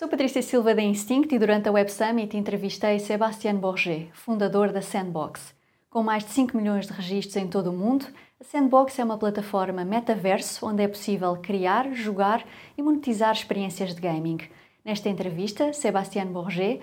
Sou Patrícia Silva da Instinct e durante a Web Summit entrevistei Sebastian Borget, fundador da Sandbox. Com mais de 5 milhões de registros em todo o mundo, a Sandbox é uma plataforma metaverso onde é possível criar, jogar e monetizar experiências de gaming. Nesta entrevista, Sebastian Borget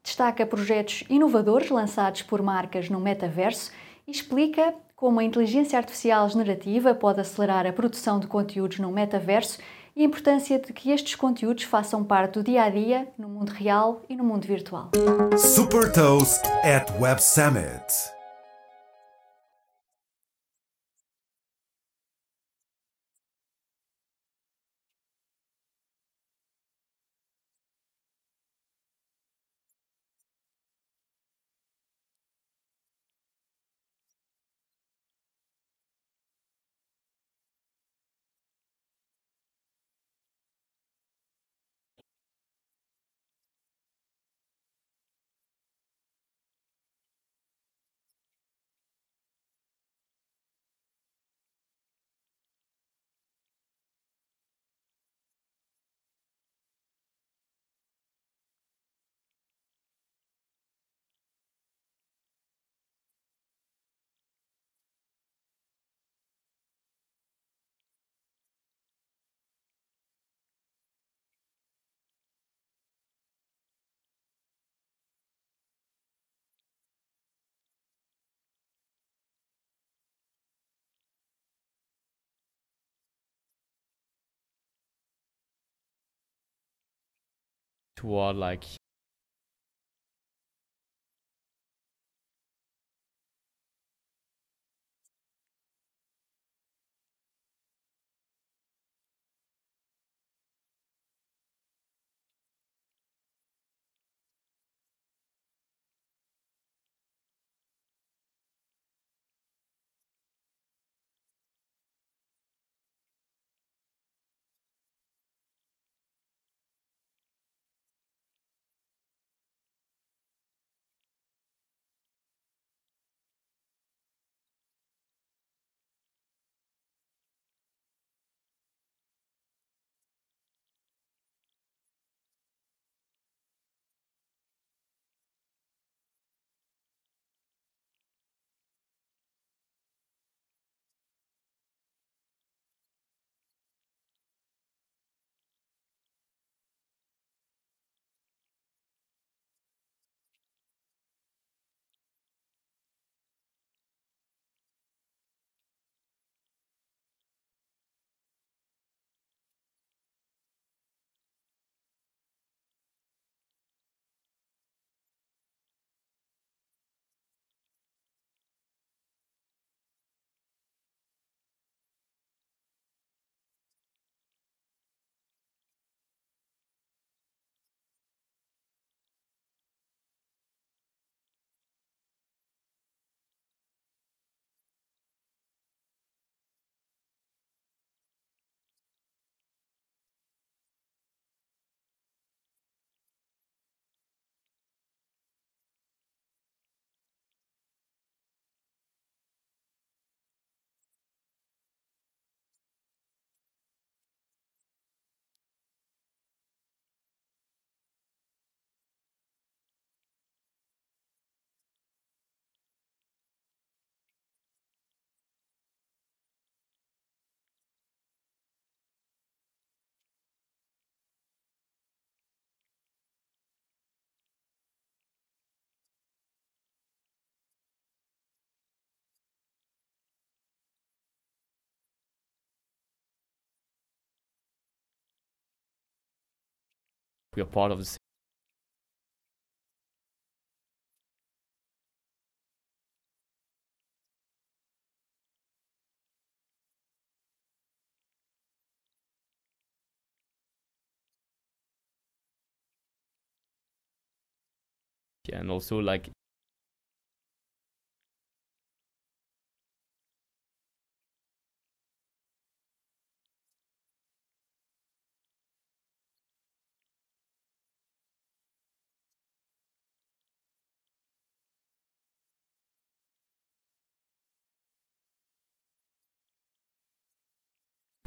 destaca projetos inovadores lançados por marcas no metaverso e explica como a inteligência artificial generativa pode acelerar a produção de conteúdos no metaverso e a importância de que estes conteúdos façam parte do dia a dia no mundo real e no mundo virtual. Super Toast at Web Summit. Toward like we are part of the and also like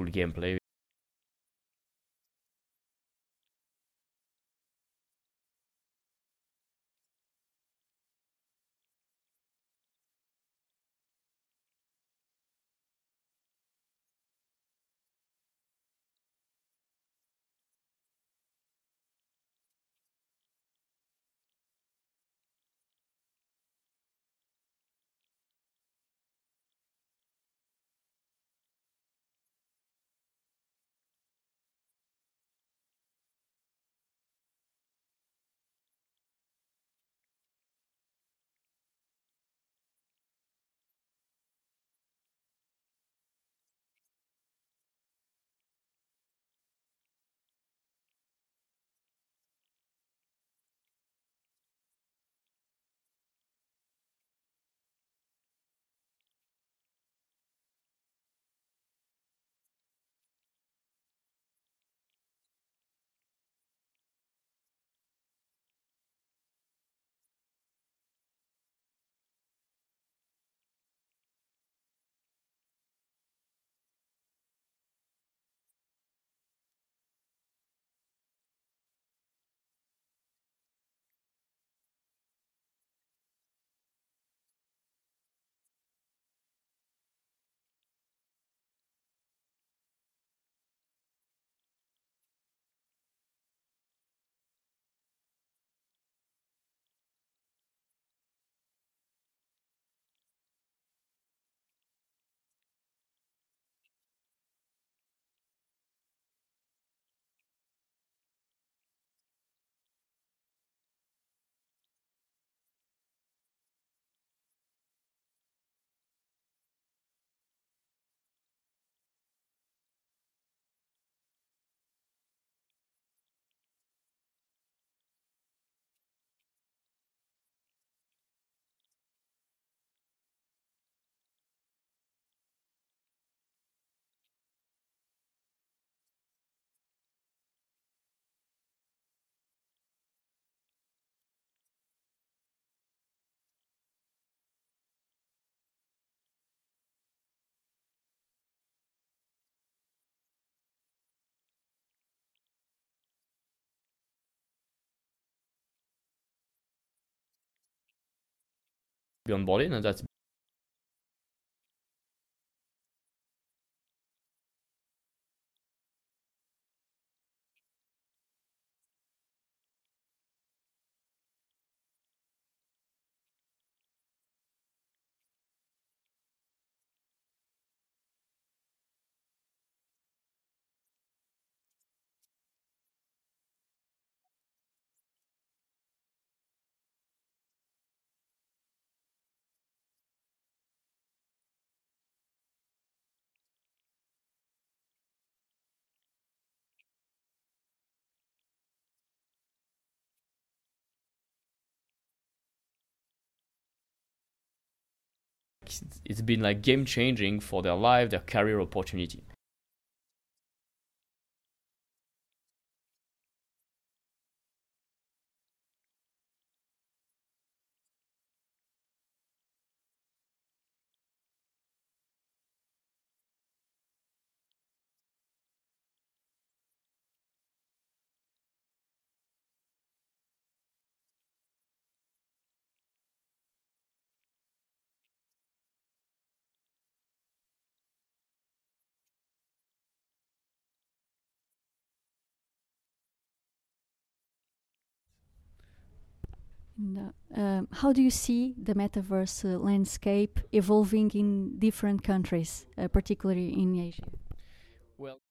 full gameplay be onboarded, it's been like game changing for their life, their career opportunity. No. Um, how do you see the metaverse uh, landscape evolving in different countries, uh, particularly in Asia? Well,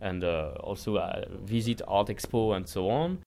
and uh, also uh, visit art expo and so on.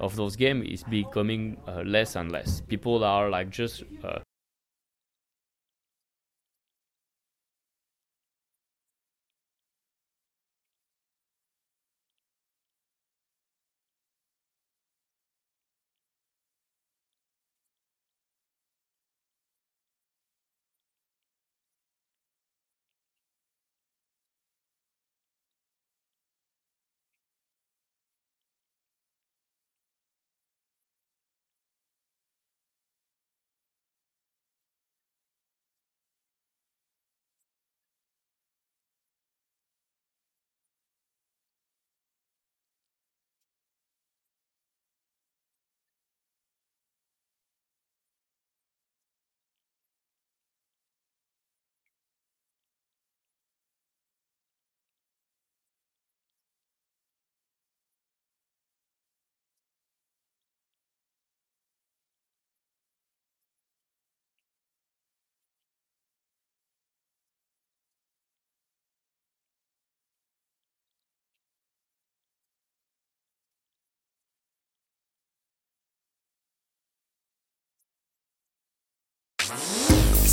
Of those games is becoming uh, less and less. People are like just uh,